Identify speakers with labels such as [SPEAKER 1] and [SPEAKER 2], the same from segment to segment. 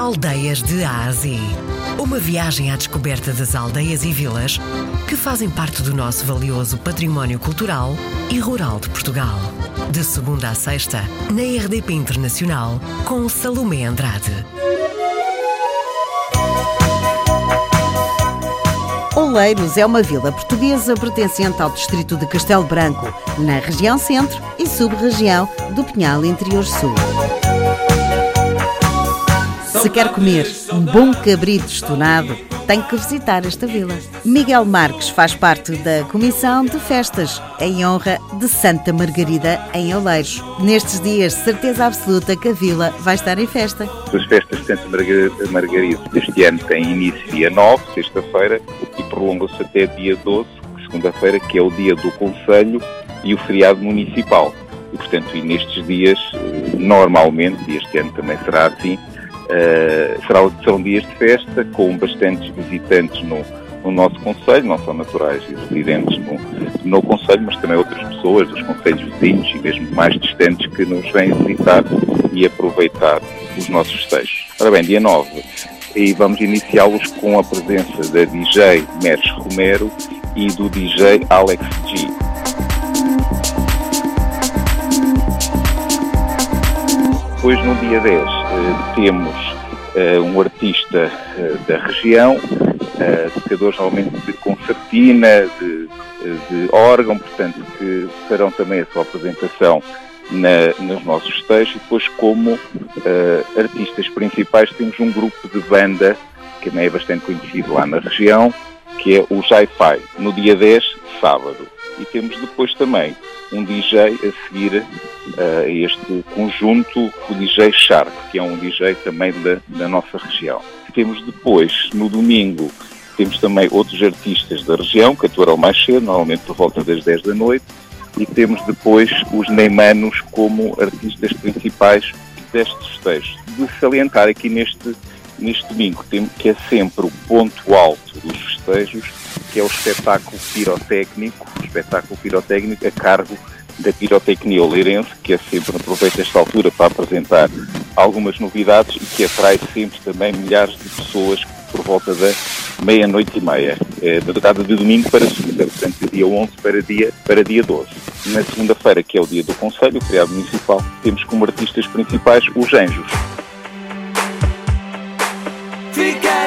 [SPEAKER 1] Aldeias de Ásia. Uma viagem à descoberta das aldeias e vilas que fazem parte do nosso valioso património cultural e rural de Portugal. De segunda a sexta, na RDP Internacional, com Salomé Andrade.
[SPEAKER 2] Oleiros é uma vila portuguesa pertencente ao distrito de Castelo Branco, na região centro e sub-região do Pinhal Interior Sul. Se quer comer um bom cabrito estonado, tem que visitar esta vila. Miguel Marques faz parte da Comissão de Festas em honra de Santa Margarida em Oleiros. Nestes dias, certeza absoluta que a vila vai estar em festa.
[SPEAKER 3] As festas de Santa Margarida deste ano têm início dia 9, sexta-feira, e prolongam-se até dia 12, segunda-feira, que é o dia do Conselho e o feriado municipal. E, portanto, e nestes dias, eh, normalmente, e este ano também será assim, Uh, será, serão dias de festa com bastantes visitantes no, no nosso Conselho, não só naturais e residentes no, no Conselho, mas também outras pessoas dos Conselhos vizinhos e mesmo mais distantes que nos vêm visitar e aproveitar os nossos festejos. Ora bem, dia 9, e vamos iniciá-los com a presença da DJ Meres Romero e do DJ Alex G. Depois, no dia 10, eh, temos uh, um artista uh, da região, tocadores realmente de concertina, de, de, órgão, portanto, que farão também a sua apresentação na, nos nossos festejos. E depois, como artistas principais, temos um grupo de banda que também é bastante conhecido lá na região, que é o Hi-Fi, no dia 10, sábado. E temos depois também um DJ a seguir uh, este conjunto, o DJ Shark, que é um DJ também da, da nossa região. Temos depois, no domingo, temos também outros artistas da região, que atuarão mais cedo, normalmente por volta das 10 da noite, e temos depois os Neymanos como artistas principais destes festejos. De salientar aqui neste, neste domingo, que é sempre o ponto alto dos festejos, que é o espetáculo pirotécnico, espetáculo pirotécnico a cargo da Pirotecnia Oleirense, que é sempre aproveita esta altura para apresentar algumas novidades e que atrai sempre também milhares de pessoas por volta da meia-noite e meia, é, da data de domingo para segunda, portanto, dia 11 para dia, para dia 12. Na segunda-feira, que é o dia do Conselho, o feriado municipal, temos como artistas principais os Anjos. Ficarei.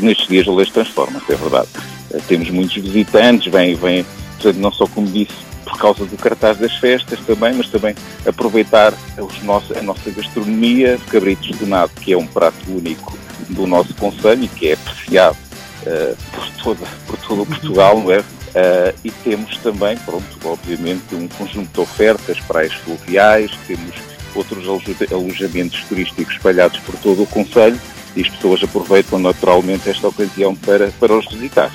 [SPEAKER 3] Nestes dias a lei transforma-se, é verdade. Eh, temos muitos visitantes, vêm, vêm, portanto, não só como disse, por causa do cartaz das festas também, mas também aproveitar os nossos, a nossa gastronomia, cabritos de nado, que é um prato único do nosso Conselho e que é apreciado uh, por, toda, por todo o Portugal, não é? Uh, e temos também, pronto, obviamente, um conjunto de ofertas, praias fluviais, temos outros alojamentos turísticos espalhados por todo o Conselho e as pessoas aproveitam naturalmente esta ocasião para, para os visitar.